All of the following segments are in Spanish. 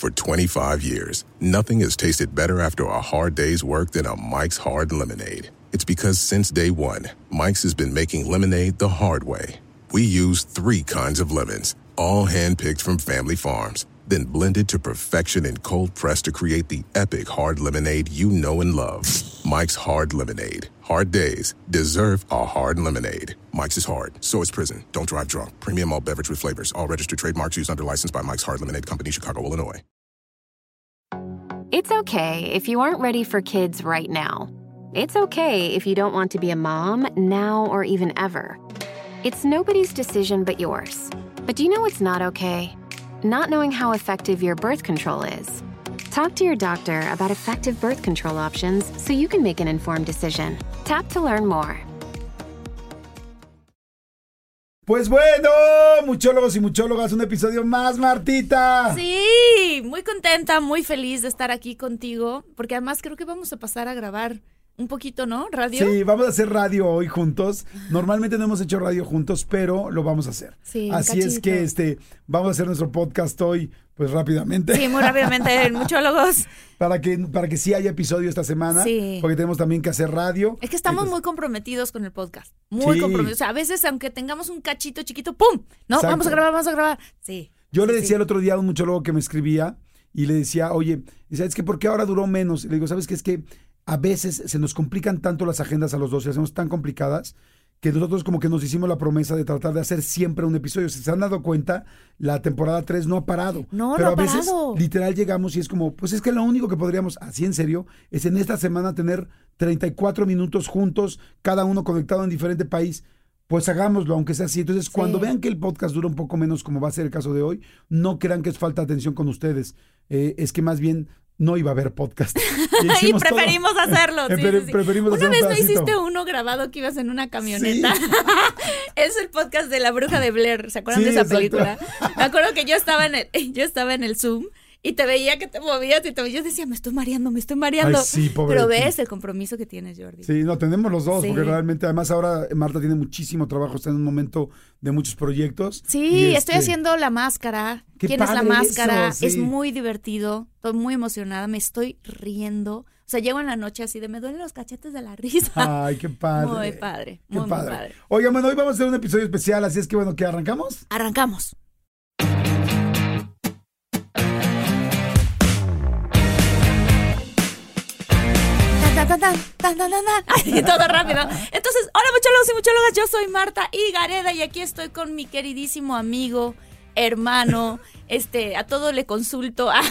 For 25 years, nothing has tasted better after a hard day's work than a Mike's Hard Lemonade. It's because since day one, Mike's has been making lemonade the hard way. We use three kinds of lemons, all handpicked from family farms, then blended to perfection and cold pressed to create the epic hard lemonade you know and love. Mike's Hard Lemonade. Hard days deserve a hard lemonade. Mike's is hard, so is prison. Don't drive drunk. Premium all beverage with flavors. All registered trademarks used under license by Mike's Hard Lemonade Company, Chicago, Illinois. It's okay if you aren't ready for kids right now. It's okay if you don't want to be a mom now or even ever. It's nobody's decision but yours. But do you know what's not okay? Not knowing how effective your birth control is. Talk to your doctor about effective birth control options so you can make an informed decision. Tap to learn more. Pues bueno, muchólogos y muchólogas, un episodio más, Martita. Sí, muy contenta, muy feliz de estar aquí contigo, porque además creo que vamos a pasar a grabar un poquito, ¿no? Radio. Sí, vamos a hacer radio hoy juntos. Normalmente no hemos hecho radio juntos, pero lo vamos a hacer. Sí, Así es que este vamos a hacer nuestro podcast hoy, pues rápidamente. Sí, muy rápidamente, en muchólogos. para que para que sí haya episodio esta semana, Sí. porque tenemos también que hacer radio. Es que estamos Entonces, muy comprometidos con el podcast. Muy Sí. comprometidos. O sea, a veces, aunque tengamos un cachito chiquito, ¡pum! No, Exacto. vamos a grabar, vamos a grabar. Sí. Yo le decía el otro día a un muchólogo que me escribía y le decía, oye, ¿sabes qué? ¿Por qué ahora duró menos? Y le digo, ¿sabes qué? Es que a veces se nos complican tanto las agendas a los dos y hacemos tan complicadas que nosotros como que nos hicimos la promesa de tratar de hacer siempre un episodio. Si se han dado cuenta, la temporada 3 no ha parado. No, Pero no a ha veces parado. literal llegamos y es como, pues es que lo único que podríamos, así en serio, es en esta semana tener 34 minutos juntos, cada uno conectado en diferente país. Pues hagámoslo, aunque sea así. Entonces, cuando vean que el podcast dura un poco menos, como va a ser el caso de hoy, no crean que es falta de atención con ustedes. Eh, es que más bien no iba a haber podcast. Y Y hicimos todo. preferimos hacerlo. sí, Pre- sí, sí. preferimos hacer Una un vez me hiciste uno grabado que ibas en una camioneta. es el podcast de la bruja de Blair. ¿Se acuerdan Sí, de esa exacto. película? Me acuerdo que yo estaba en el, yo estaba en el Zoom y te veía que te movías y te, yo decía, me estoy mareando, me estoy mareando. Ay, sí, pobre Pero ves el compromiso que tienes, Jordi. Sí, no, tenemos los dos, Sí. porque realmente, además, ahora Marta tiene muchísimo trabajo, está en un momento de muchos proyectos. Sí, Y, estoy este, haciendo la máscara. Qué ¿Quién es la padre máscara? eso, sí. Es muy divertido. Estoy muy emocionada. Me estoy riendo. O sea, llego en la noche así de me duelen los cachetes de la risa. Ay, qué padre. Muy padre. Qué Muy, muy padre. padre. Oigan, bueno, hoy vamos a hacer un episodio especial, así es que bueno, que arrancamos. Arrancamos. Tan, tan, tan, tan, tan. Ay, todo rápido. Entonces, hola muchólogos y muchólogas, yo soy Marta Higareda y aquí estoy con mi queridísimo amigo, hermano, este, a todo le consulto a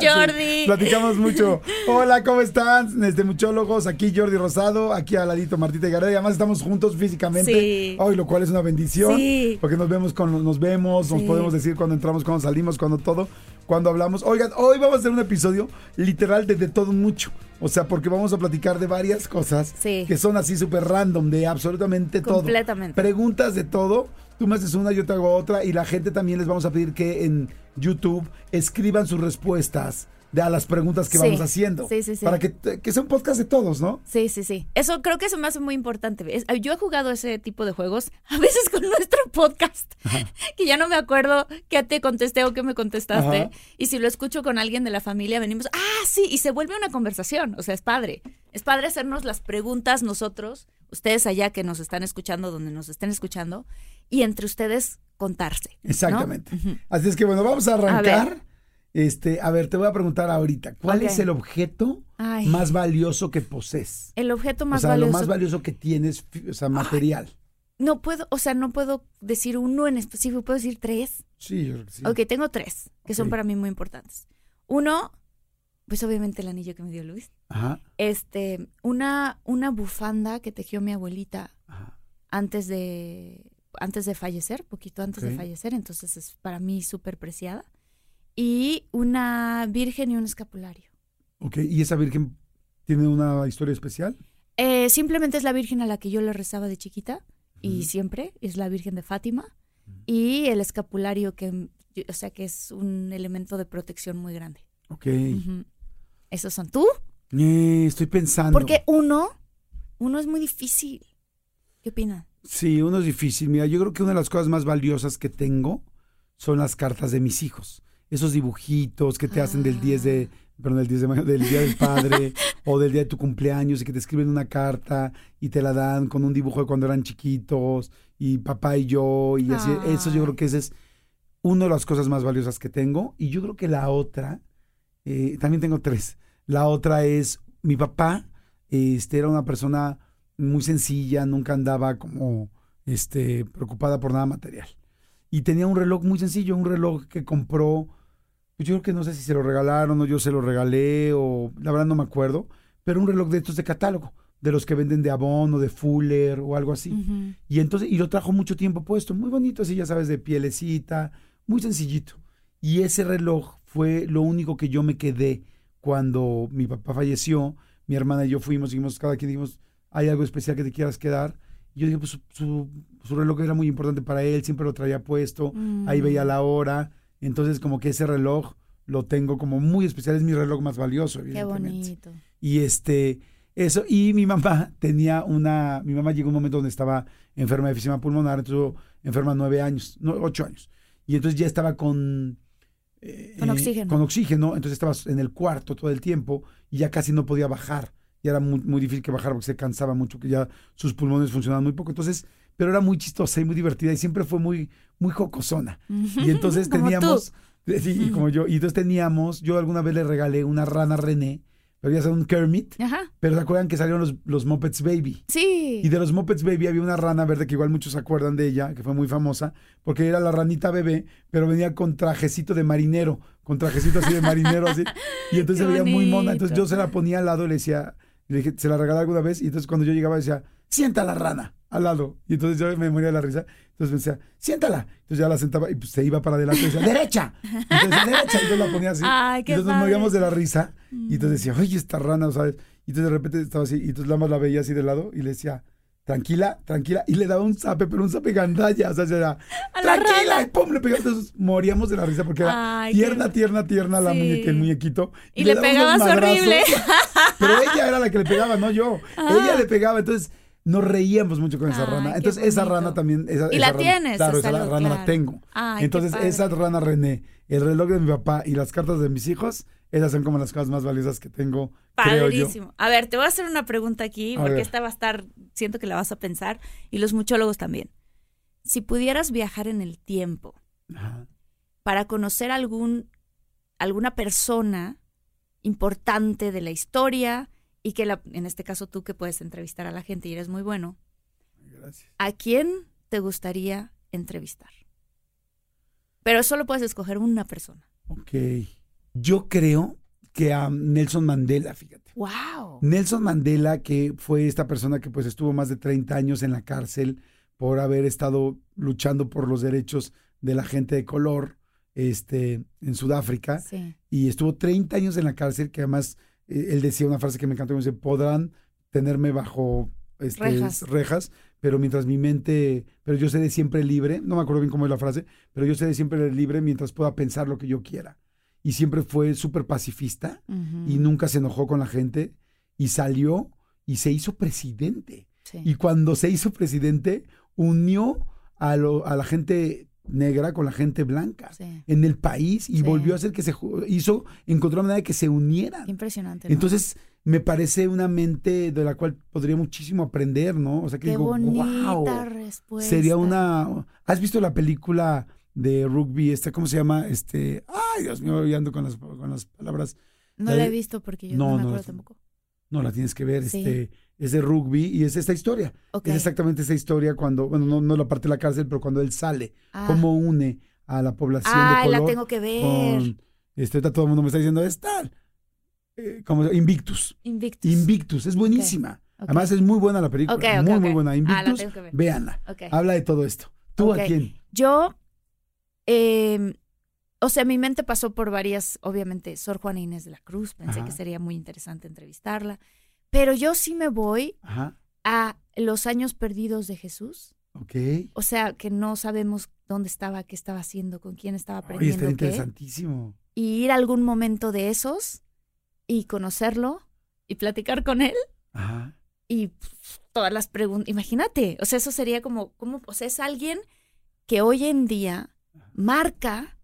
Jordi. Platicamos mucho. Hola, ¿cómo están? Este, muchólogos, aquí Jordi Rosado, aquí al ladito Martita Gareda, y además estamos juntos físicamente. Sí. Hoy, lo cual es una bendición. Sí. Porque nos vemos cuando nos vemos, nos podemos decir cuando entramos, cuando salimos, cuando todo, cuando hablamos. Oigan, hoy vamos a hacer un episodio literal de, de todo mucho. O sea, porque vamos a platicar de varias cosas Sí. que son así súper random, de absolutamente todo. Completamente. Preguntas de todo. Tú me haces una, yo te hago otra. Y la gente también les vamos a pedir que en YouTube escriban sus respuestas de a las preguntas que Sí. vamos haciendo. Sí, sí, sí. Para que, que sea un podcast de todos, ¿no? Sí, sí, sí. Eso creo que eso me hace muy importante. Es- Yo he jugado ese tipo de juegos, a veces con nuestro podcast, que ya no me acuerdo qué te contesté o qué me contestaste. Ajá. Y si lo escucho con alguien de la familia, venimos, ah, sí, y se vuelve una conversación. O sea, es padre. Es padre hacernos las preguntas nosotros, ustedes allá que nos están escuchando, donde nos estén escuchando, y entre ustedes contarse. Exactamente. Así es que bueno, vamos a arrancar. Este, a ver, te voy a preguntar ahorita, ¿cuál es el objeto Ay. más valioso que posees? El objeto más o sea, valioso. lo más valioso que tienes, o sea, material. No puedo, o sea, no puedo decir uno en específico, puedo decir tres. Sí, yo creo que sí. Ok, tengo tres que son para mí muy importantes. Uno, pues obviamente el anillo que me dio Luis. Ajá, Este, una, una bufanda que tejió mi abuelita ajá. antes de, antes de fallecer, poquito antes de fallecer, entonces es para mí súper preciada. Y una virgen y un escapulario. Ok, ¿y esa virgen tiene una historia especial? Eh, simplemente es la virgen a la que yo le rezaba de chiquita y siempre es la virgen de Fátima y el escapulario que, o sea, que es un elemento de protección muy grande. Ok. Ujú. Esos son tú. Eh, estoy pensando. Porque uno, uno es muy difícil. ¿Qué opinan? Sí, uno es difícil. Mira, yo creo que una de las cosas más valiosas que tengo son las cartas de mis hijos. Esos dibujitos que te hacen del 10 de, Ah. perdón, del 10 de mayo, del Día del Padre o del día de tu cumpleaños y que te escriben una carta y te la dan con un dibujo de cuando eran chiquitos y papá y yo y así. Eso yo creo que ese es una de las cosas más valiosas que tengo. Y yo creo que la otra, eh, también tengo tres. La otra es mi papá, este, era una persona muy sencilla, nunca andaba como este, preocupada por nada material. Y tenía un reloj muy sencillo, un reloj que compró, yo creo que no sé si se lo regalaron o yo se lo regalé o la verdad no me acuerdo, pero un reloj de estos de catálogo, de los que venden de Avon o de Fuller o algo así. Y entonces, y lo trajo mucho tiempo puesto, muy bonito, así ya sabes, de pielecita, muy sencillito. Y ese reloj fue lo único que yo me quedé cuando mi papá falleció. Mi hermana y yo fuimos, dijimos, cada quien dijimos, hay algo especial que te quieras quedar. Y yo dije, pues su, su- su reloj era muy importante para él, siempre lo traía puesto, ahí Mm. veía la hora. Entonces, como que ese reloj lo tengo como muy especial, es mi reloj más valioso, Qué evidentemente. bonito. Y este, eso, y mi mamá tenía una, mi mamá llegó a un momento donde estaba enferma de efisema pulmonar, estuvo enferma nueve años, no, ocho años. Y entonces ya estaba con... eh, Con eh, oxígeno. Con oxígeno, entonces estaba en el cuarto todo el tiempo y ya casi no podía bajar. Ya era muy, muy difícil que bajara porque se cansaba mucho, que ya sus pulmones funcionaban muy poco. Entonces, pero era muy chistosa y muy divertida y siempre fue muy, muy jocosona. Y entonces teníamos, sí, y como yo, y entonces teníamos, yo alguna vez le regalé una rana René, pero ya un Kermit, Ajá. pero ¿se acuerdan que salieron los, los Muppets Baby? Sí. Y de los Muppets Baby había una rana verde que igual muchos se acuerdan de ella, que fue muy famosa, porque era la ranita bebé, pero venía con trajecito de marinero, con trajecito así de marinero, así. Y entonces se veía muy mona. Entonces yo se la ponía al lado y le decía, le dije, se la regalé alguna vez, y entonces cuando yo llegaba decía, sienta la rana al lado. Y entonces yo me moría de la risa. Entonces me decía, siéntala. Entonces ya la sentaba y pues se iba para adelante y decía, derecha. Entonces, derecha. Y yo la ponía así. Ay, qué entonces nos moríamos de la risa. Y entonces decía, oye, esta rana, ¿sabes? Y entonces de repente estaba así, y entonces nada más la veía así de lado y le decía, tranquila, tranquila. Y le daba un zape, pero un zape gandalla. O sea, se era, la tranquila. Y pum, le pegaba. Entonces moríamos de la risa porque era Ay, tierna, tierna, tierna la Sí. muñeca, el muñequito. Y le unos pegabas madrazos. horrible. Pero ella era la que le pegaba, no yo. Ah. Ella le pegaba. Entonces nos reíamos mucho con esa rana. Entonces esa rana también. Esa, Y esa la rana- tienes, Claro, esa rana la tengo. Ay, Entonces esa rana René, el reloj de mi papá y las cartas de mis hijos, esas son como las cosas más valiosas que tengo, creo yo. Padrísimo. A ver, te voy a hacer una pregunta aquí, A porque ver. esta va a estar, siento que la vas a pensar, y los muchólogos también. Si pudieras viajar en el tiempo Ajá. para conocer algún, alguna persona importante de la historia y que la, en este caso tú que puedes entrevistar a la gente y eres muy bueno, Gracias. ¿a quién te gustaría entrevistar? Pero solo puedes escoger una persona. Ok. Yo creo que a Nelson Mandela, fíjate. ¡Wow! Nelson Mandela, que fue esta persona que pues estuvo más de 30 años en la cárcel por haber estado luchando por los derechos de la gente de color este, en Sudáfrica. Sí. y estuvo 30 años en la cárcel, que además él decía una frase que me encantó, me dice, podrán tenerme bajo este, Rejas. rejas, pero mientras mi mente, pero yo seré siempre libre, no me acuerdo bien cómo es la frase, pero yo seré siempre libre mientras pueda pensar lo que yo quiera. Y siempre fue súper pacifista y nunca se enojó con la gente y salió y se hizo presidente. Sí. Y cuando se hizo presidente, unió a, lo- a la gente negra con la gente blanca Sí. en el país y Sí. volvió a hacer que se hizo, encontró una manera de que se unieran. Impresionante. ¿no? Entonces, me parece una mente de la cual podría muchísimo aprender, ¿no? O sea, que Qué digo, bonita wow. respuesta. Sería una. ¿Has visto la película de rugby? Esta, ¿Cómo se llama? Este. Ay, Dios mío, hoy ando con las, con las palabras. No la he visto porque yo No, no, me acuerdo tampoco. No, la tienes que ver. Sí. Este, es de rugby y es esta historia. Es exactamente esa historia cuando, bueno, no, no la parte de la cárcel, pero cuando él sale, Ah. cómo une a la población Ay, de la color tengo que ver. con este todo el mundo me está diciendo es tal eh, como Invictus Invictus. Invictus es buenísima además es muy buena la película muy muy buena Ah, la Invictus tengo que ver. véanla habla de todo esto tú a quién Yo, eh, o sea, mi mente pasó por varias, obviamente, Sor Juana Inés de la Cruz, pensé Ajá. que sería muy interesante entrevistarla, pero yo sí me voy ajá. a los años perdidos de Jesús, ok. O sea, que no sabemos dónde estaba, qué estaba haciendo, con quién estaba oye aprendiendo está qué, interesantísimo. Y ir a algún momento de esos y conocerlo y platicar con él. Ajá. Y pff, todas las preguntas. Imagínate, o sea, eso sería como, como, o sea, es alguien que hoy en día marca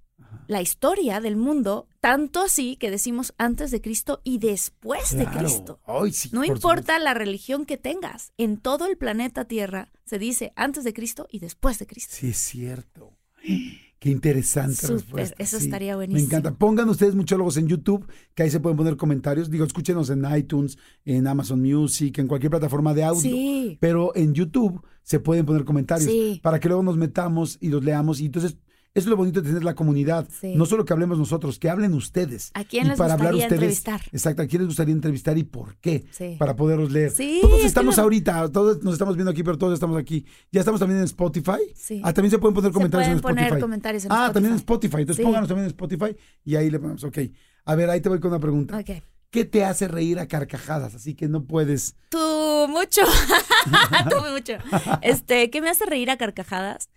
la historia del mundo, tanto así que decimos antes de Cristo y después de. Cristo. Ay, sí, No por importa la religión que tengas, en todo el planeta Tierra se dice antes de Cristo y después de Cristo. Sí, es cierto. Qué interesante Súper, respuesta. eso sí. estaría Me buenísimo. encanta. Pongan ustedes muchólogos en YouTube, que ahí se pueden poner comentarios. Digo, escúchenos en iTunes, en Amazon Music, en cualquier plataforma de audio. Sí. Pero en YouTube se pueden poner comentarios Sí. para que luego nos metamos y los leamos. Y entonces, eso es lo bonito de tener la comunidad. Sí. No solo que hablemos nosotros, que hablen ustedes. ¿A quién Y les para hablar gustaría ustedes, entrevistar? Exacto, ¿a quién les gustaría entrevistar y por qué? Sí. Para poderlos leer. Sí, todos es estamos ahorita, todos nos estamos viendo aquí, pero todos estamos aquí. Ya estamos también en Spotify. Sí. Ah, también se pueden poner Se comentarios en pueden Spotify. poner comentarios en ah, Spotify. también en Spotify. Entonces pónganos también en Spotify y ahí le ponemos. Ok. A ver, ahí te voy con una pregunta. Ok. ¿Qué te hace reír a carcajadas? Así que no puedes. Tú mucho. Tú mucho. Este, ¿qué me hace reír a carcajadas?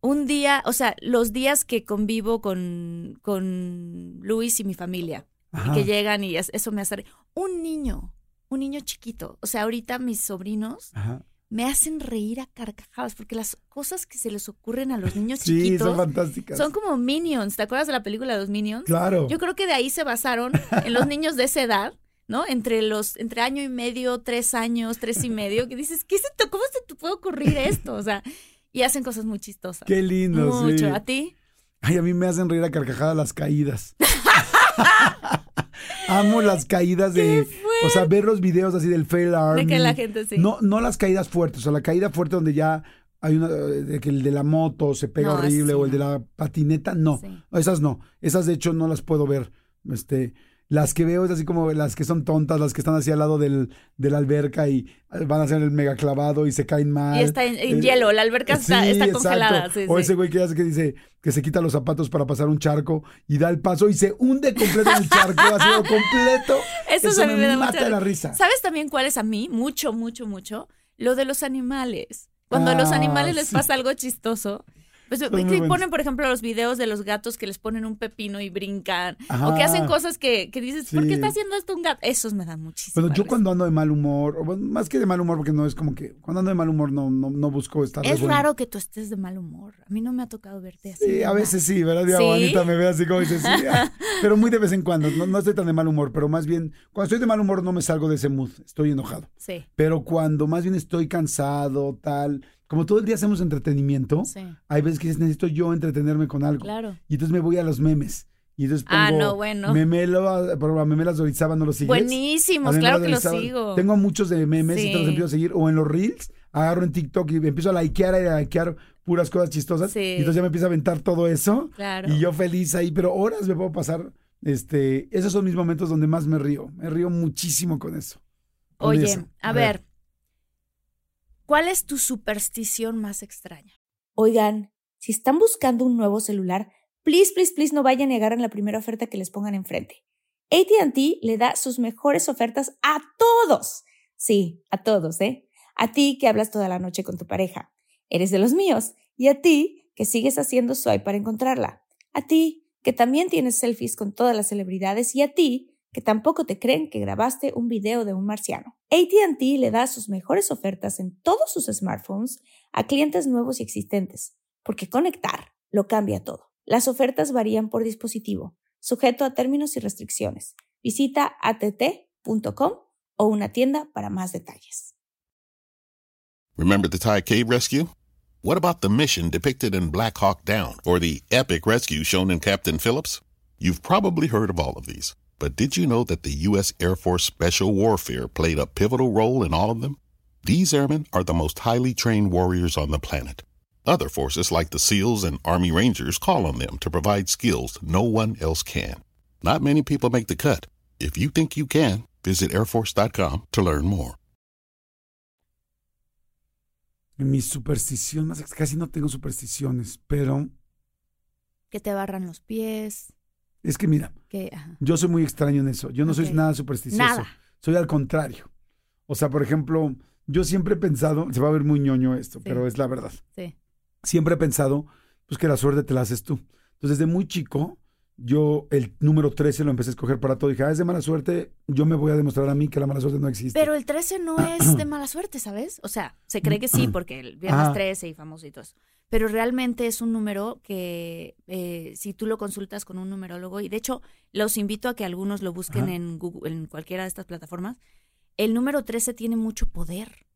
Un día, o sea, los días que convivo con, con Luis y mi familia, y que llegan y es- eso me hace reír. Un niño, un niño chiquito. O sea, ahorita mis sobrinos Ajá. me hacen reír a carcajadas porque las cosas que se les ocurren a los niños Sí, chiquitos son fantásticas. son como Minions. ¿Te acuerdas de la película de los Minions? Claro. Yo creo que de ahí se basaron en los niños de esa edad, ¿no? Entre los, entre año y medio, tres años, tres y medio, que dices, ¿qué se te, ¿cómo se te puede ocurrir esto? O sea, y hacen cosas muy chistosas. Qué lindo, Mucho. sí. ¿A ti? Ay, a mí me hacen reír a carcajadas las caídas. Amo las caídas de. O sea, ver los videos así del fail army. De que la gente sí. No, no las caídas fuertes, o sea, la caída fuerte donde ya hay una. De que el de la moto se pega No, horrible sí, o el de la patineta, no. Sí. Esas no. Esas de hecho no las puedo ver. Este. Las que veo es así como las que son tontas, las que están así al lado del, de la alberca y van a hacer el mega clavado y se caen mal. Y está en, en Eh, hielo, la alberca está, Sí, está congelada. Sí, o sí. ese güey que hace que dice que se quita los zapatos para pasar un charco y da el paso y se hunde completo en el charco, así o completo. Eso, a mí me, da mata mucha la risa. ¿Sabes también cuál es a mí? Mucho, mucho, mucho. Lo de los animales. Cuando a los Ah, animales les pasa algo chistoso. Pues, buenos. ponen, por ejemplo, los videos de los gatos que les ponen un pepino y brincan. Ajá. O que hacen cosas que, que dices, ¿por Sí. qué está haciendo esto un gato? Esos me dan muchísimo. Bueno, yo cuando ando de mal humor, o más que de mal humor, porque no es como que cuando ando de mal humor no, no, no busco estar Es raro que tú estés de mal humor. A mí no me ha tocado verte así. Sí, a veces sí, ¿verdad? ¿Sí? Anita me ve así como dice, sí. ah, Pero muy de vez en cuando. No, no estoy tan de mal humor, pero más bien, cuando estoy de mal humor no me salgo de ese mood. Estoy enojado. Sí, Pero cuando más bien estoy cansado, tal, como todo el día hacemos entretenimiento, sí. hay veces que dices, necesito yo entretenerme con algo. Claro. Y entonces me voy a los memes. Y entonces pongo Ah, no, bueno. Memelo, a Memelas de Orizaba, ¿no lo sigues? Buenísimos, claro que los sigo. Tengo muchos de memes y te los empiezo a seguir. O en los Reels, agarro en TikTok y empiezo a likear y a likear puras cosas chistosas. Sí. Y entonces ya me empieza a aventar todo eso. Claro. Y yo feliz ahí, pero horas me puedo pasar. Este, esos son mis momentos donde más me río. Me río muchísimo con eso. Con Oye, eso. a, ver. ¿Cuál es tu superstición más extraña? Oigan, si están buscando un nuevo celular, please, please, please no vayan y agarren la primera oferta que les pongan enfrente. ATT le da sus mejores ofertas a todos. Sí, a todos, ¿eh? A ti que hablas toda la noche con tu pareja. Eres de los míos. Y a ti que sigues haciendo swipe para encontrarla. A ti que también tienes selfies con todas las celebridades. Y a ti que tampoco te creen que grabaste un video de un marciano. ATT le da sus mejores ofertas en todos sus smartphones a clientes nuevos y existentes, porque conectar lo cambia todo. Las ofertas varían por dispositivo, sujeto a términos y restricciones. Visita att.com o una tienda para más detalles. Remember the Thai cave rescue? What about the mission depicted in Black Hawk Down or the epic rescue shown in Captain Phillips? You've probably heard of all of these, but did you know that the U.S. Air Force Special Warfare played a pivotal role in all of them? These airmen are the most highly trained warriors on the planet. Other forces like the SEALs and Army Rangers call on them to provide skills no one else can. Not many people make the cut. If you think you can, visit airforce.com to learn more. Mi superstición, casi no tengo supersticiones, pero Que te barran los pies, es que mira, yo soy muy extraño en eso. Yo no soy nada supersticioso. Nada. Soy al contrario. O sea, por ejemplo, yo siempre he pensado, se va a ver muy ñoño esto, Sí. pero es la verdad. Sí. Siempre he pensado, pues que la suerte te la haces tú. Entonces, desde muy chico, yo el número 13 lo empecé a escoger para todo. Dije, ah, es de mala suerte, yo me voy a demostrar a mí que la mala suerte no existe. Pero el 13 no es de mala suerte, ¿sabes? O sea, se cree que sí, porque el viernes Ajá. 13 y famoso y todo eso. Pero realmente es un número que eh, si tú lo consultas con un numerólogo, y de hecho los invito a que algunos lo busquen Ajá. en, Google, en cualquiera de estas plataformas, el número 13 tiene mucho poder.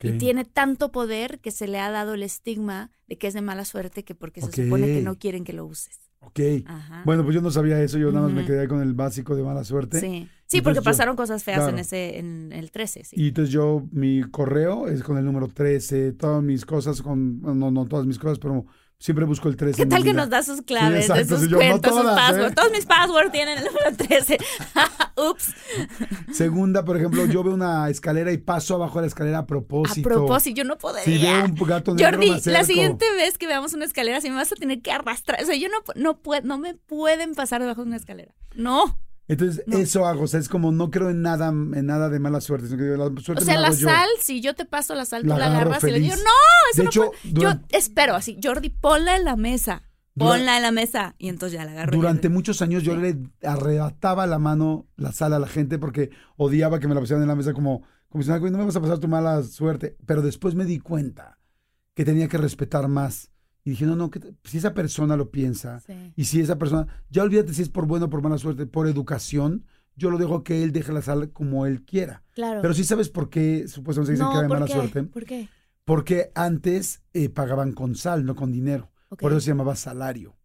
Y tiene tanto poder que se le ha dado el estigma de que es de mala suerte que porque se supone que no quieren que lo uses. Ok. Ajá. Bueno, pues yo no sabía eso, yo nada más me quedé con el básico de mala suerte. Sí, sí porque yo- pasaron cosas feas en ese en el 13, sí. Y entonces yo, mi correo es con el número 13, todas mis cosas con, no, no todas mis cosas, pero siempre busco el 13. ¿Qué tal que nos da sus claves Sí, de sus yo, no cuentas, sus todas, ¿eh? passwords? Todos mis passwords tienen el número 13. Ups. Segunda, por ejemplo, yo veo una escalera y paso abajo de la escalera a A propósito. propósito, yo no podría. Si veo un gato negro, Jordi, me la siguiente vez que veamos una escalera, si me vas a tener que arrastrar. O sea, yo no, no, puedo, no me pueden pasar debajo de una escalera. No. Entonces, No. eso hago, o sea, es como no creo en nada, en nada de mala suerte, sino que la suerte O sea, me la yo. sal, si yo te paso la sal, tú La agarras y le digo, feliz. no, eso De no hecho, puede". durante- Yo espero así, Jordi, ponla en la mesa. Ponla en la mesa. Y entonces ya la agarro. Durante muchos años yo Sí. le arrebataba la mano, la sal a la gente porque odiaba que me la pusieran en la mesa como, como si "Güey, no me vas a pasar tu mala suerte. Pero después me di cuenta que tenía que respetar más. Y dije, no, no, que si esa persona lo piensa Sí. y si esa persona, ya olvídate si es por bueno o por mala suerte, por educación, yo lo dejo que él deje la sal como él quiera. Claro. Pero sí sabes por qué supuestamente dicen no, que hay ¿por mala qué? suerte. ¿Por qué? Porque antes eh, pagaban con sal, no con dinero. Por eso se llamaba salario.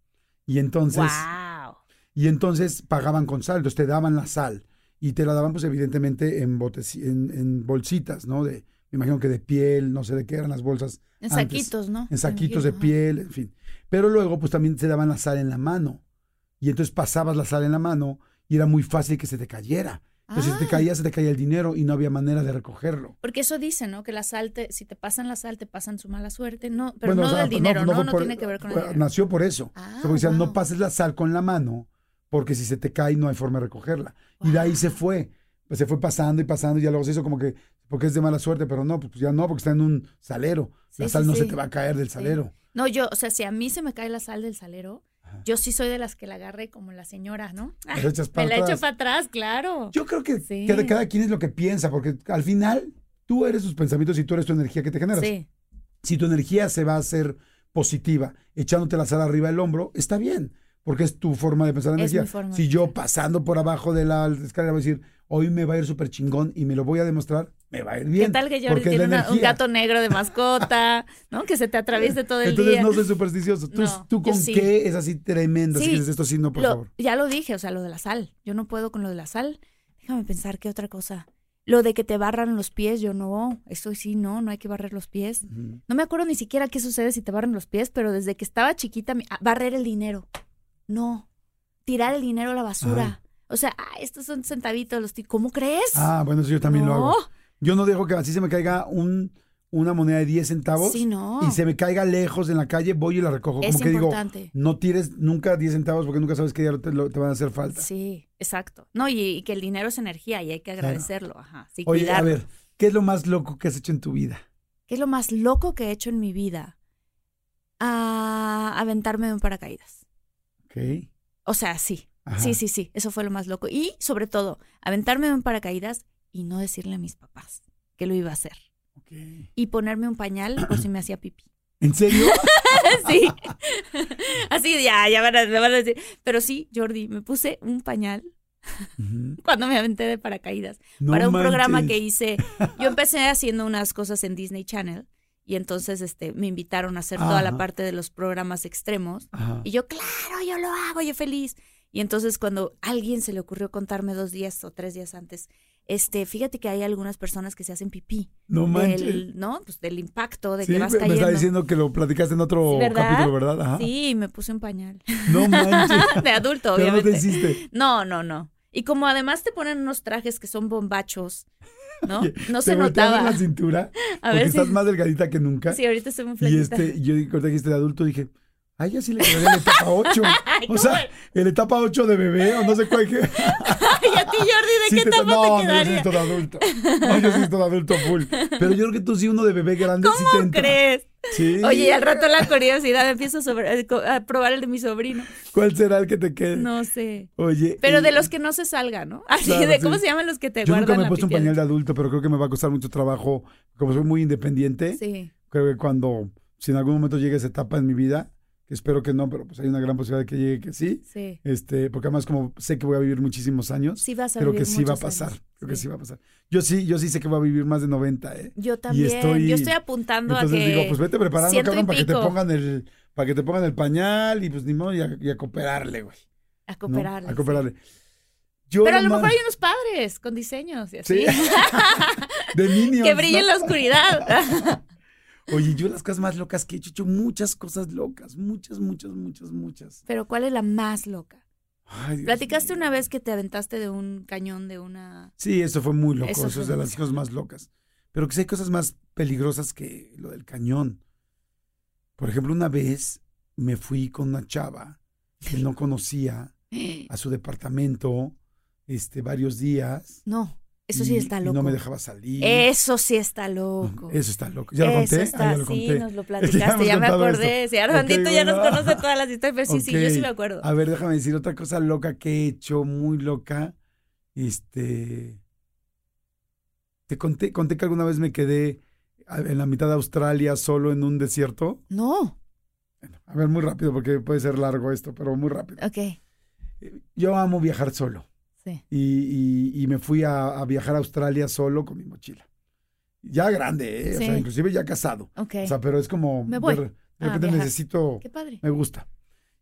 Y entonces, Wow. y entonces pagaban con sal, entonces te daban la sal. Y te la daban, pues, evidentemente, en, botes, en, en bolsitas, ¿no? De, me imagino que de piel, no sé de qué eran las bolsas. En antes. saquitos, ¿no? En saquitos de piel, en fin. Pero luego, pues también se daban la sal en la mano. Y entonces pasabas la sal en la mano y era muy fácil que se te cayera. Entonces, si te Ah. caía, se te caía el dinero y no había manera de recogerlo. Porque eso dice, ¿no? Que la sal, te- si te pasan la sal, te pasan su mala suerte. No, pero Bueno, no o sea, del dinero, ¿no? No, por- tiene que ver con el dinero. Nació por eso. Ah, O sea, no pases la sal con la mano, porque si se te cae no hay forma de recogerla. Y de ahí se fue. Pues se fue pasando y pasando y ya luego se hizo como que, porque es de mala suerte, pero no, pues ya no, porque está en un salero. Sí, la sí, sal no se te va a caer del salero. No, yo, o sea, si a mí se me cae la sal del salero, yo sí soy de las que la agarré como la señora, ¿no? Echas me la echo para atrás, claro. Yo creo que cada, cada quien es lo que piensa, porque al final tú eres tus pensamientos y tú eres tu energía que te generas. Sí, Si tu energía se va a hacer positiva, echándote la sal arriba del hombro, está bien, porque es tu forma de pensar la Es energía. si yo pasando por abajo de la escalera voy a decir, hoy me va a ir súper chingón y me lo voy a demostrar, me va a ir bien. ¿Qué tal que Jordi tiene una- un gato negro de mascota, ¿no? Que se te atraviese todo el Entonces día. no soy supersticioso. ¿Tú, No, tú con sí. qué es así tremendo? Sí. que dices, esto sí, no, por Lo- favor. Ya lo dije, o sea, lo de la sal. Yo no puedo con lo de la sal. Déjame pensar qué otra cosa. Lo de que te barran los pies, yo no. Esto sí, no, no hay que barrer los pies. No me acuerdo ni siquiera qué sucede si te barran los pies, pero desde que estaba chiquita, mi- ah, barrer el dinero. No. Tirar el dinero a la basura. O sea, ah, estos son centavitos, los ¿Cómo crees? Ah, bueno, eso yo también lo hago. Yo no dejo que así se me caiga un, una moneda de 10 centavos Sí, no. y se me caiga lejos en la calle, voy y la recojo. Es Como que digo, no tires nunca 10 centavos porque nunca sabes qué día te, lo- te van a hacer falta. Sí, exacto. No, y, y que el dinero es energía y hay que agradecerlo. Ajá. Sí, Oye, a ver, ¿qué es lo más loco que has hecho en tu vida? ¿Qué es lo más loco que he hecho en mi vida? Ah, aventarme de un paracaídas. Ok. O sea, sí. Ajá. Sí, sí, sí. Eso fue lo más loco. Y sobre todo, aventarme de un paracaídas y no decirle a mis papás que lo iba a hacer. Y ponerme un pañal por si me hacía pipí. ¿En serio? sí. Así, ya, ya van a, me van a decir. Pero sí, Jordi, me puse un pañal cuando me aventé de paracaídas. No para un programa que hice. Yo empecé haciendo unas cosas en Disney Channel y entonces este me invitaron a hacer toda la parte de los programas extremos Ajá. y yo, claro, yo lo hago, yo feliz. Y entonces cuando a alguien se le ocurrió contarme dos días o tres días antes, este, fíjate que hay algunas personas que se hacen pipí. No manches. Del, ¿no? Pues del impacto de Sí, que me, vas me cayendo. está diciendo que lo platicaste en otro capítulo, ¿verdad? Ajá. Sí, me puse un pañal. No manches. de adulto, Pero no obviamente. te hiciste. No, no, no. Y como además te ponen unos trajes que son bombachos, ¿no? Oye, No se notaba. la cintura A porque ver si. estás más delgadita que nunca. Sí, ahorita estoy muy y flaquita. este, yo ahorita dijiste de adulto, dije, a ella sí le quedaría la etapa 8. Ay, o ¿cómo sea, el etapa 8 de bebé, o no sé cuál que. Ay, a ti, Jordi, ¿de Sí qué te- etapa no, te no, yo sí quedaría? estoy de adulto. No, yo sí estoy de adulto full. Pero yo creo que tú sí, uno de bebé grande, sí te ¿Cómo entra. crees? Sí. Oye, y al rato la curiosidad empiezo a, a probar el de mi sobrino. ¿Cuál será el que te quede? No sé. Oye. Pero y- de los que no se salga, ¿no? Así Claro, de, sí. ¿cómo se llaman los que te Yo guardan nunca me he puesto un pañal de adulto, pero creo que me va a costar mucho trabajo. Como soy muy independiente, Sí. creo que cuando si en algún momento llega esa etapa en mi vida, espero que no, pero pues hay una gran posibilidad de que llegue que sí. Sí. Este, porque además como sé que voy a vivir muchísimos años, Sí vas a creo vivir que sí va a pasar. años. Creo que Sí. va a pasar. Yo sí, yo sí sé que voy a vivir más de 90, ¿eh? Yo también. estoy- yo estoy apuntando Entonces a que. digo, pues vete preparando, y cabrón, para que te pongan el, para que te pongan el pañal y pues ni modo y a, y a cooperarle, güey. A ¿no? cooperarle. A sí. cooperarle. Yo Pero a lo mejor hay unos padres con diseños y así. Sí. de Minions. que brille en ¿no? la oscuridad. Oye, yo las cosas más locas que he hecho, he hecho muchas cosas locas, muchas, muchas, muchas, muchas. Pero ¿cuál es la más loca? Ay, Dios Platicaste mío. una vez que te aventaste de un cañón de una. Sí, eso fue muy loco, Eso es de las cosas más locas. Pero que sí hay cosas más peligrosas que lo del cañón. Por ejemplo, una vez me fui con una chava que no conocía a su departamento este, varios días. No, eso sí está y loco. no me dejaba salir. Eso sí está loco. Eso está loco. ¿Ya lo Eso conté? Ah, está, ya lo sí, nos lo Ya platicaste, ya me acordé. Sí, Armandito Ok, ya nos conoce todas las historias, pero sí, sí, yo sí me acuerdo. A ver, déjame decir otra cosa loca que he hecho, muy loca. Este. Te conté, conté que alguna vez me quedé en la mitad de Australia solo en un desierto. No, A ver, muy rápido porque puede ser largo esto, pero muy rápido. ok, Yo amo viajar solo sí. y, y- y me fui a, a viajar a Australia solo con mi mochila. Ya grande, ¿eh? O sea, inclusive ya casado. Ok, O sea, pero es como. Me voy De, repente necesito. qué padre. Me gusta.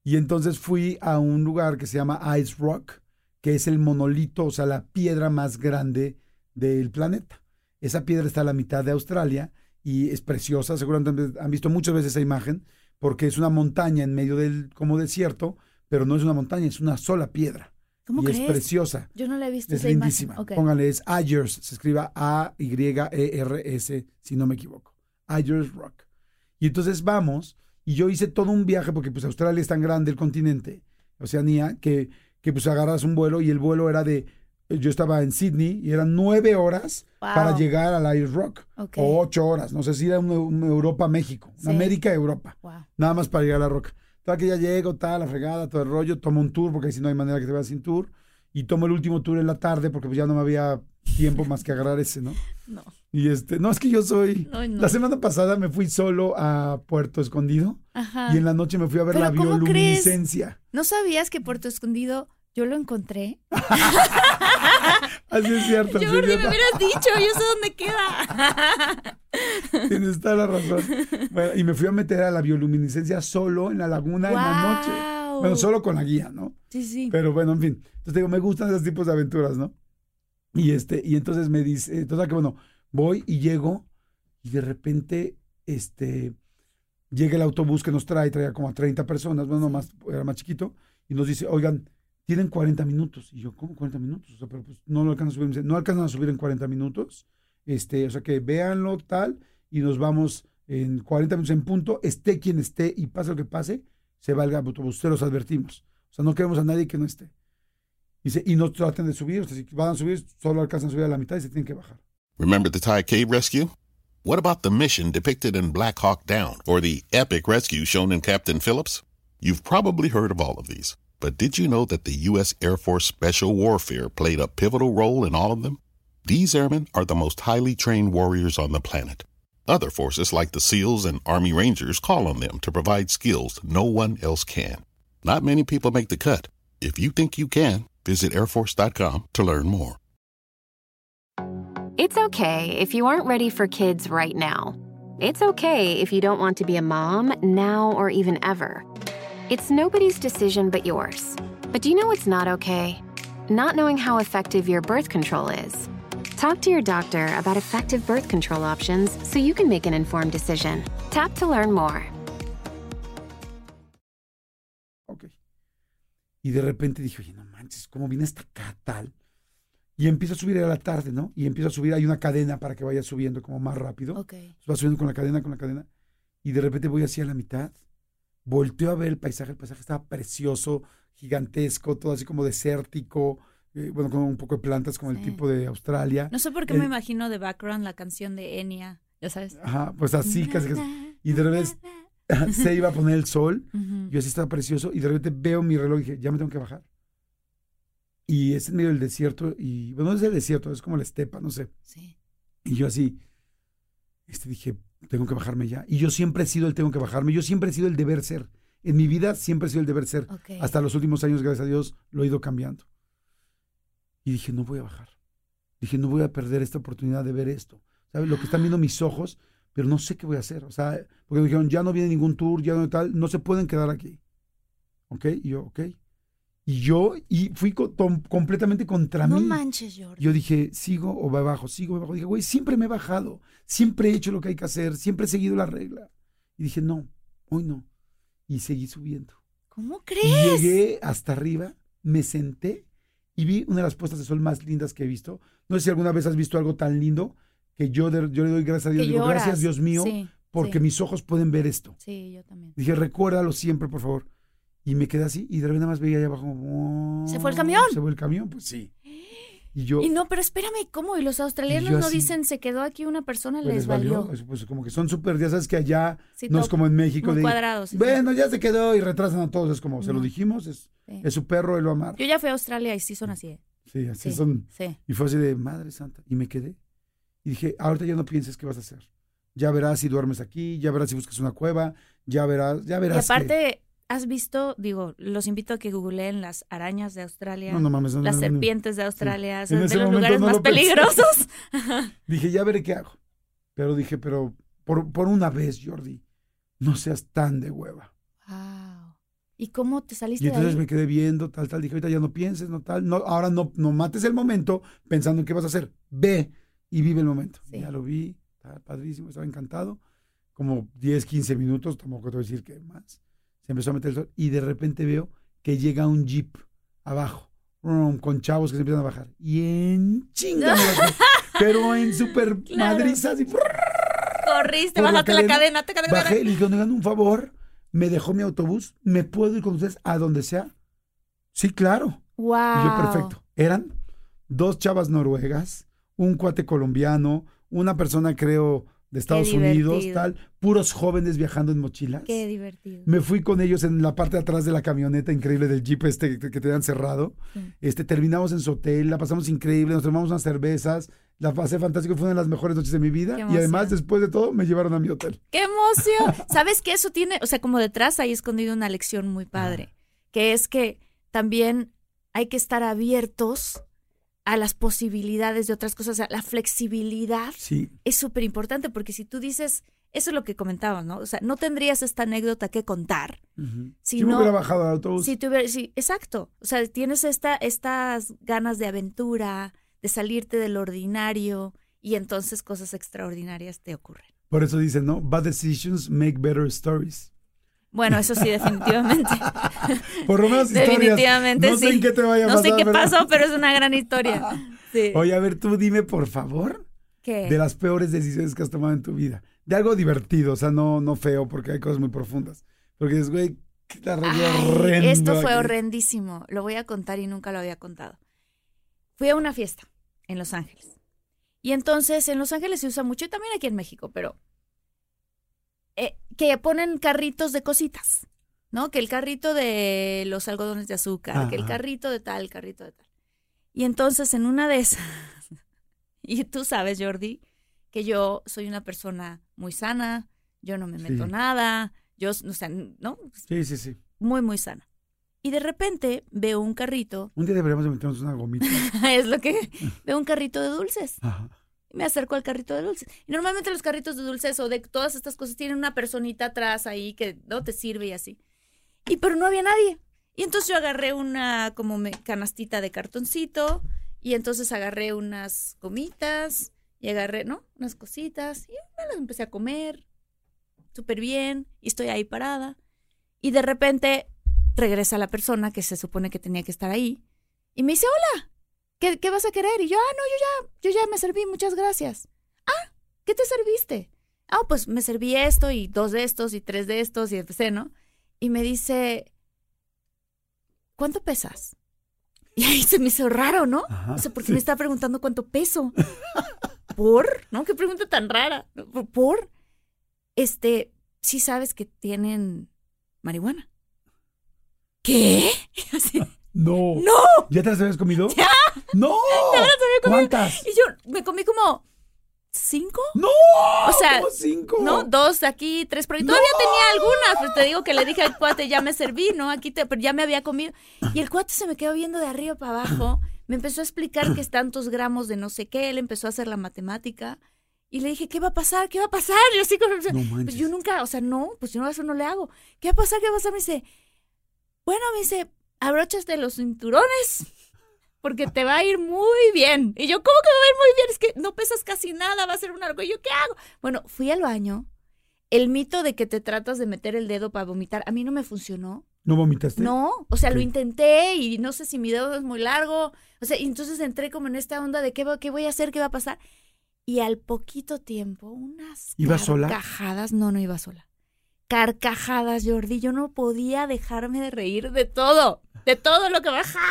Y entonces fui a un lugar que se llama Ice Rock, que es el monolito, o sea, la piedra más grande del planeta. Esa piedra está a la mitad de Australia y es preciosa. Seguramente han visto muchas veces esa imagen, porque es una montaña en medio del como desierto, pero no es una montaña, es una sola piedra. ¿Cómo y crees? es preciosa. Yo no la he visto Es lindísima. imagen. Ok. Póngale, es Ayers, se escriba A-Y-E-R-S, si no me equivoco. Ayers Rock. Y entonces vamos, y yo hice todo un viaje, porque pues Australia es tan grande el continente, Oceanía, que, que pues agarras un vuelo, y el vuelo era de, yo estaba en Sydney, y eran nueve horas Wow. para llegar al Ayers Rock, o ocho horas, no sé si era un, un Europa-México, Sí. América-Europa Wow. nada más para llegar a la roca. Tal que ya llego, tal, la fregada, todo el rollo, tomo un tour, porque ahí sí no hay manera que te vayas sin tour, y tomo el último tour en la tarde, porque pues ya no me había tiempo más que agarrar ese, ¿no? No. Y este, no, es que yo soy... Ay, no. La semana pasada me fui solo a Puerto Escondido, Ajá. y en la noche me fui a ver ¿Pero la crees? bioluminiscencia. ¿No sabías que Puerto Escondido yo lo encontré? Así es cierto. Yo porque me hubieras dicho, yo sé dónde queda. Tienes toda la razón. Bueno, y me fui a meter a la bioluminiscencia solo en la laguna en la noche. Bueno, solo con la guía, ¿no? Sí, sí. Pero bueno, en fin. Entonces te digo, me gustan esos tipos de aventuras, ¿no? Y este, y entonces me dice, entonces que bueno, voy y llego, y de repente, este, llega el autobús que nos trae, traía como a 30 personas, bueno, más, era más chiquito, y nos dice, oigan, tienen 40 minutos. Y yo, ¿cómo 40 minutos? O sea, pero pues no lo alcanzan a subir. No alcanzan a subir en 40 minutos. Este, o sea que véanlo tal, y nos vamos en 40 minutos en punto, esté quien esté, y pase lo que pase, se va el autobús, se los advertimos. O sea, no queremos a nadie que no esté. Dice, y no traten de subir, o sea, si van a subir, solo alcanzan a subir a la mitad y se tienen que bajar. Remember the Thai cave rescue? What about the mission depicted in Black Hawk Down or the epic rescue shown in Captain Phillips? You've probably heard of all of these, but did you know that the U.S. Air Force Special Warfare played a pivotal role in all of them? These airmen are the most highly trained warriors on the planet. Other forces like the SEALs and Army Rangers call on them to provide skills no one else can. Not many people make the cut. If you think you can, visit airforce.com to learn more. It's okay if you aren't ready for kids right now. It's okay if you don't want to be a mom now or even ever. It's nobody's decision but yours. But do you know what's not okay? Not knowing how effective your birth control is. Talk to your doctor about effective birth control options so you can make an informed decision. Tap to learn more. Ok. Y de repente dije, oye, no manches, ¿cómo viene hasta acá tal? Y empiezo a subir a la tarde, ¿no? Y empiezo a subir, hay una cadena para que vaya subiendo como más rápido. Ok. Va subiendo con la cadena, con la cadena. Y de repente voy así a la mitad. Volteo a ver el paisaje. El paisaje estaba precioso, gigantesco, todo así como desértico. eh, bueno, con un poco de plantas como el Sí. tipo de Australia. No sé por qué El- me imagino de background la canción de Enya, ya sabes. Ajá, pues así, casi, casi. Y de repente se iba a poner el sol. Ujú. Yo así estaba precioso. Y de repente veo mi reloj y dije, ya me tengo que bajar. Y es en medio del desierto. Y bueno, no es el desierto, es como la estepa, no sé. Sí. Y yo así, este, dije, tengo que bajarme ya. Y yo siempre he sido el tengo que bajarme, yo siempre he sido el deber ser. En mi vida siempre he sido el deber ser. Hasta los últimos años, gracias a Dios, lo he ido cambiando. Y dije, no voy a bajar. Dije, no voy a perder esta oportunidad de ver esto. ¿Sabes? Lo que están viendo mis ojos, pero no sé qué voy a hacer. O sea, porque me dijeron, ya no viene ningún tour, ya no tal, no se pueden quedar aquí. ¿Ok? Y yo, ok. Y yo, y fui co- completamente contra No mí. manches, Jordi. Yo dije, sigo o me bajo, sigo o me bajo. Dije, güey, siempre me he bajado, siempre he hecho lo que hay que hacer, siempre he seguido la regla. Y dije, no, hoy no. Y seguí subiendo. ¿Cómo Y crees? llegué hasta arriba, me senté y vi una de las puestas de sol más lindas que he visto. No sé si alguna vez has visto algo tan lindo que yo, de- yo le doy gracias a Dios. Digo, gracias Dios mío, Sí, porque sí. mis ojos pueden ver esto. Sí, yo también. Dije, recuérdalo siempre, por favor. Y me quedé así y de repente nada más veía allá abajo. como, ¿Se fue el camión? Se fue el camión, pues sí. Y yo... Y no, pero espérame, ¿cómo? ¿Y los australianos no dicen se quedó aquí una persona? pues, les valió. Eso, Pues como que son súper, ya sabes que allá Sí, no es como en México. de, cuadrados, sí, bueno, ya se quedó y retrasan a todos. Es como, se lo dijimos, es, Sí. es su perro, él lo amar. Yo ya fui a Australia y sí son así. ¿eh? Sí, así Sí, son. sí. Y fue así de, madre santa. Y me quedé. Y dije, ahorita ya no pienses qué vas a hacer. Ya verás si duermes aquí, ya verás si buscas una cueva, ya verás, ya Y verás. que- aparte, ¿has visto? Digo, los invito a que googleen las arañas de Australia. No, no mames. no, las no, no, no. serpientes de Australia, son de los lugares no más lo peligrosos. Dije, ya veré qué hago. Pero dije, pero por, por una vez, Jordi, no seas tan de hueva. Wow. ¿Y cómo te saliste Y de entonces ahí? me quedé viendo, tal, tal. Dije, ahorita ya no pienses, no tal. No, ahora no, no mates el momento pensando en qué vas a hacer. Ve y vive el momento. Sí. Ya lo vi, estaba padrísimo, estaba encantado. Como 10, 15 minutos, tampoco te voy a decir que más. Se empezó a meter el sol y de repente veo que llega un jeep abajo, con chavos que se empiezan a bajar. Y en chinga, pero en super Claro. madrizas y Corriste, la bajaste la cadena, te cadena. Bajé y le dije, un favor, me dejó mi autobús, ¿me puedo ir con ustedes a donde sea? Sí, claro. Wow. Y yo, perfecto. Eran dos chavas noruegas, un cuate colombiano, una persona, creo, de Estados Unidos, tal, puros jóvenes viajando en mochilas. Qué divertido. Me fui con ellos en la parte de atrás de la camioneta increíble del jeep este que, te dan cerrado. Sí. Este, terminamos en su hotel, la pasamos increíble, nos tomamos unas cervezas, la pasé fantástico, fue una de las mejores noches de mi vida. Y además, después de todo, me llevaron a mi hotel. ¡Qué emoción! ¿Sabes que eso tiene? O sea, como detrás ahí escondido una lección muy padre, que es que también hay que estar abiertos a las posibilidades de otras cosas. O sea, la flexibilidad Sí, es súper importante porque si tú dices, eso es lo que comentabas, ¿no? O sea, no tendrías esta anécdota que contar. Si Si me no- hubiera bajado al autobús. Si tuviera, sí, exacto. O sea, tienes esta, estas ganas de aventura, de salirte del ordinario y entonces cosas extraordinarias te ocurren. Por eso dicen, ¿no? Bad decisions make better stories. Bueno, eso sí, definitivamente. Por lo menos historias. definitivamente no sí. sé en qué te vaya a No pasar. sé qué pero- pasó, pero es una gran historia. Sí. Oye, a ver, tú dime, por favor, ¿Qué? de las peores decisiones que has tomado en tu vida. De algo divertido, o sea, no, no feo, porque hay cosas muy profundas. Porque dices, güey, qué Ay, esto fue aquí. horrendísimo. Lo voy a contar y nunca lo había contado. Fui a una fiesta en Los Ángeles. Y entonces en Los Ángeles se usa mucho, y también aquí en México, pero eh, que ponen carritos de cositas, ¿no? Que el carrito de los algodones de azúcar, que el Ajá. carrito de tal, el carrito de tal. Y entonces en una de esas, y tú sabes, Jordi, que yo soy una persona muy sana, yo no me meto Sí. nada, yo, o sea, ¿no? Sí, sí, sí. muy, muy sana. Y de repente veo un carrito, Un día deberíamos de meternos una gomita. es lo que veo un carrito de dulces. Ajá. Me acerco al carrito de dulces. Y normalmente los carritos de dulces o de todas estas cosas tienen una personita atrás ahí que no te sirve y así. Y pero no había nadie. Y entonces yo agarré una como me- canastita de cartoncito y entonces agarré unas gomitas y agarré, ¿no? Unas cositas y me las empecé a comer súper bien y estoy ahí parada. Y de repente regresa la persona que se supone que tenía que estar ahí y me dice, hola, ¿qué, qué vas a querer? Y yo, ah, no, yo ya, yo ya me serví, muchas gracias. Ah, ¿qué te serviste? Ah, pues me serví esto y dos de estos y tres de estos y empecé, ¿no? Y me dice, ¿cuánto pesas? Y ahí se me hizo raro, ¿no? Ajá, o sea, porque sí. me está preguntando cuánto peso. ¿Por? ¿No? Qué pregunta tan rara. ¿Por- ¿Por? Este, sí sabes que tienen marihuana. ¿Qué? Y así, No. ¡No! ¿Ya te las habías comido? ¡Ya! ¡No! había comido. ¿Cuántas? Y yo me comí como cinco. ¡No! O sea, ¿Cómo cinco? No, dos aquí, tres, pero todavía tenía algunas. Pues te digo que le dije al cuate, ya me serví, ¿no? Aquí te, pero ya me había comido. Y el cuate se me quedó viendo de arriba para abajo. Me empezó a explicar que es tantos gramos de no sé qué. Él empezó a hacer la matemática. Y le dije, ¿qué va a pasar? ¿Qué va a pasar? Yo así como, No pues yo nunca, o sea, no, pues yo eso no le hago. ¿Qué va a pasar? ¿Qué va a pasar? Me dice, bueno, me dice, abróchate los cinturones porque te va a ir muy bien. Y yo, ¿cómo que me va a ir muy bien? Es que no pesas casi nada, va a ser una locura. Y yo, ¿qué hago? Bueno, fui al baño. El mito de que te tratas de meter el dedo para vomitar, a mí no me funcionó. ¿No vomitaste? No, o sea, lo intenté y no sé si mi dedo es muy largo. O sea, y entonces entré como en esta onda de qué, va- qué voy a hacer, qué va a pasar. Y al poquito tiempo, unas ¿Iba sola? No, no iba sola. Carcajadas, Jordi. Yo no podía dejarme de reír de todo. De todo lo que bajaba.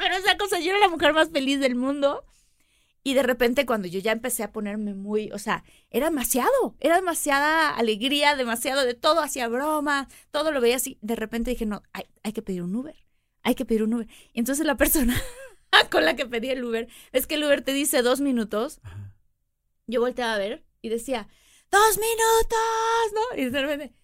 Pero esa cosa, yo era la mujer más feliz del mundo. Y de repente cuando yo ya empecé a ponerme muy, o sea, era demasiado, era demasiada alegría, demasiado de todo, hacía broma, todo lo veía así. De repente dije, no, hay, hay que pedir un Uber, hay que pedir un Uber. Y entonces la persona con la que pedí el Uber, es que el Uber te dice dos minutos. Yo volteaba a ver y decía, dos minutos, ¿no? Y de repente,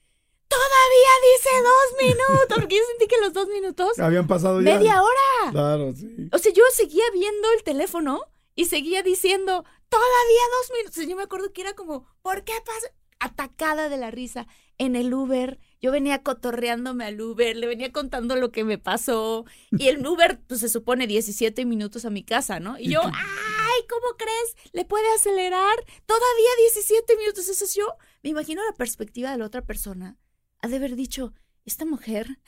todavía dice dos minutos, porque yo sentí que los dos minutos, Habían pasado ya. media hora. Claro, sí. O sea, yo seguía viendo el teléfono y seguía diciendo, todavía dos minutos. Yo me acuerdo que era como, ¿por qué pasa? Atacada de la risa en el Uber. Yo venía cotorreándome al Uber, le venía contando lo que me pasó. Y el Uber, pues se supone 17 minutos a mi casa, ¿no? Y yo, ¡ay! ¿Cómo crees? ¿Le puede acelerar? Todavía 17 minutos. Eso es yo. Me imagino la perspectiva de la otra persona. Ha de haber dicho, esta mujer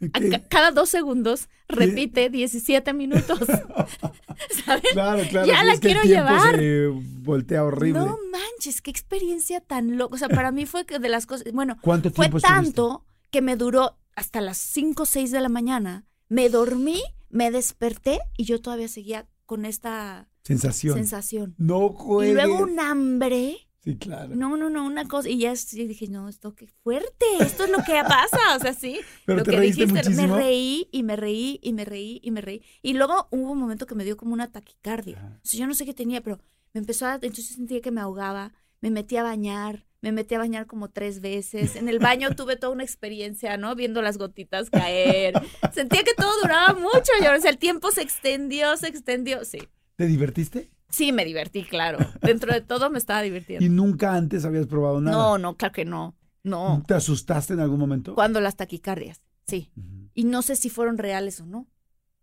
cada dos segundos repite 17 minutos. ¿Sabes? Claro, claro. Ya sí, la es que el quiero llevar. Se voltea horrible. No manches, qué experiencia tan loca. O sea, para mí fue que de las cosas. Bueno, ¿Cuánto fue tiempo tanto que me duró hasta las 5 o 6 de la mañana. Me dormí, me desperté y yo todavía seguía con esta Sensación. sensación. No Y juegues. luego un hambre. Sí, claro. No, no, no, una cosa. Y ya dije, no, esto qué fuerte. Esto es lo que pasa. O sea, sí. Pero lo te que reíste dijiste, muchísimo. me reí y me reí y me reí y me reí. Y luego hubo un momento que me dio como una taquicardia. O sea, yo no sé qué tenía, pero me empezó a. Entonces sentía que me ahogaba. Me metí a bañar. Me metí a bañar como tres veces. En el baño tuve toda una experiencia, ¿no? Viendo las gotitas caer. Sentía que todo duraba mucho. Yo, o sea, el tiempo se extendió, se extendió. Sí. ¿Te divertiste? Sí, me divertí, claro. Dentro de todo me estaba divirtiendo. Y nunca antes habías probado nada. No, no, claro que no. No. ¿Te asustaste en algún momento? Cuando las taquicardias, sí. Y no sé si fueron reales o no.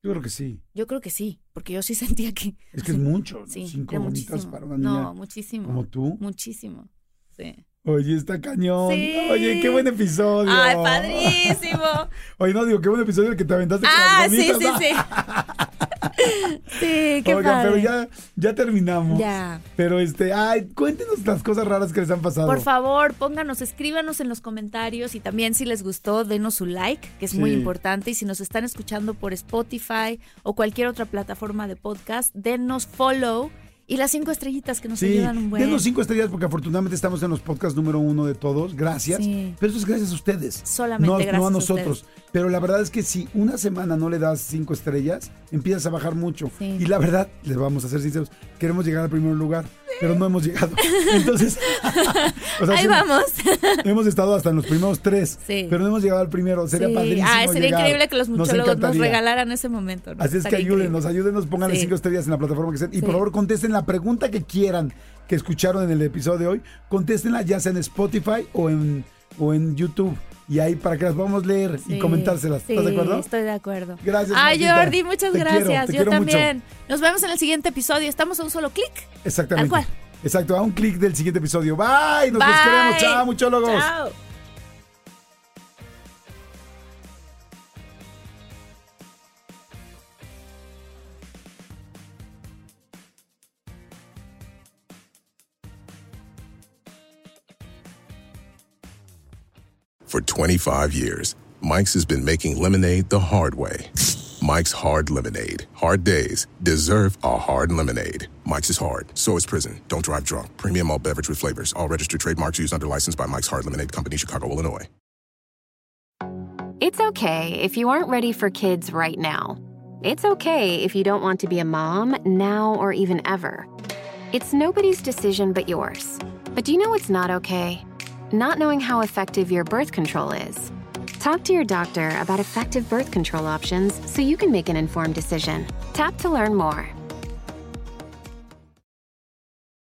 Yo creo que sí. Yo creo que sí, porque yo sí sentía que... Es que es mucho. ¿no? Sí, Cinco bonitas para una niña No, muchísimo. como tú. Muchísimo. Sí. Oye, está cañón. Sí. Oye, qué buen episodio. ¡Ay, padrísimo! Oye, no, digo, qué buen episodio el que te aventaste con ah, las sí, sí, gomitas. sí. sí, qué Oigan, padre. pero ya, ya terminamos. Ya. Pero este, ay, cuéntenos las cosas raras que les han pasado. Por favor, pónganos, escríbanos en los comentarios y también si les gustó, denos su like, que es muy importante. Y si nos están escuchando por Spotify o cualquier otra plataforma de podcast, denos follow y las cinco estrellitas que nos Sí, ayudan un buen. denos cinco estrellas porque afortunadamente estamos en los podcasts número uno de todos. Gracias. Sí. Pero eso es gracias a ustedes. Solamente no, gracias no a a nosotros. Pero la verdad es que si una semana no le das cinco estrellas, empiezas a bajar mucho. Sí. Y la verdad, les vamos a ser sinceros, queremos llegar al primer lugar, pero no hemos llegado. Entonces, o sea, Ahí sí, vamos. hemos estado hasta en los primeros tres, Sí. pero no hemos llegado al primero. Sería Sí. padrísimo. Ah, sería llegar. increíble que los Nos muchólogos nos, encantaría. regalaran ese momento. ¿no? Así es que ayúdenos, ayúdenos, pónganle Sí. cinco estrellas en la plataforma que sean. Y por favor contesten la pregunta que quieran que escucharon en el episodio de hoy. Contéstenla ya sea en Spotify o en, o en YouTube. Y ahí para que las podamos leer y comentárselas. ¿Estás de acuerdo? Estoy de acuerdo. Gracias, Ay, Martita. Jordi, muchas Te gracias. Yo mucho. también. Nos vemos en el siguiente episodio. Estamos a un solo clic. Exactamente. Tal cual. Exacto, a un clic del siguiente episodio. Bye, nos Bye. queremos. Chao, muchólogos. Chao. 25 years, Mike's has been making lemonade the hard way. Mike's Hard Lemonade. Hard days deserve a hard lemonade. Mike's is hard, so is prison. Don't drive drunk. Premium all beverage with flavors. All registered trademarks used under license by Mike's Hard Lemonade Company, Chicago, Illinois. It's okay if you aren't ready for kids right now. It's okay if you don't want to be a mom now or even ever. It's nobody's decision but yours. But do you know what's not okay? Not knowing how effective your birth control is. Talk to your doctor about effective birth control options so you can make an informed decision. Tap to learn more.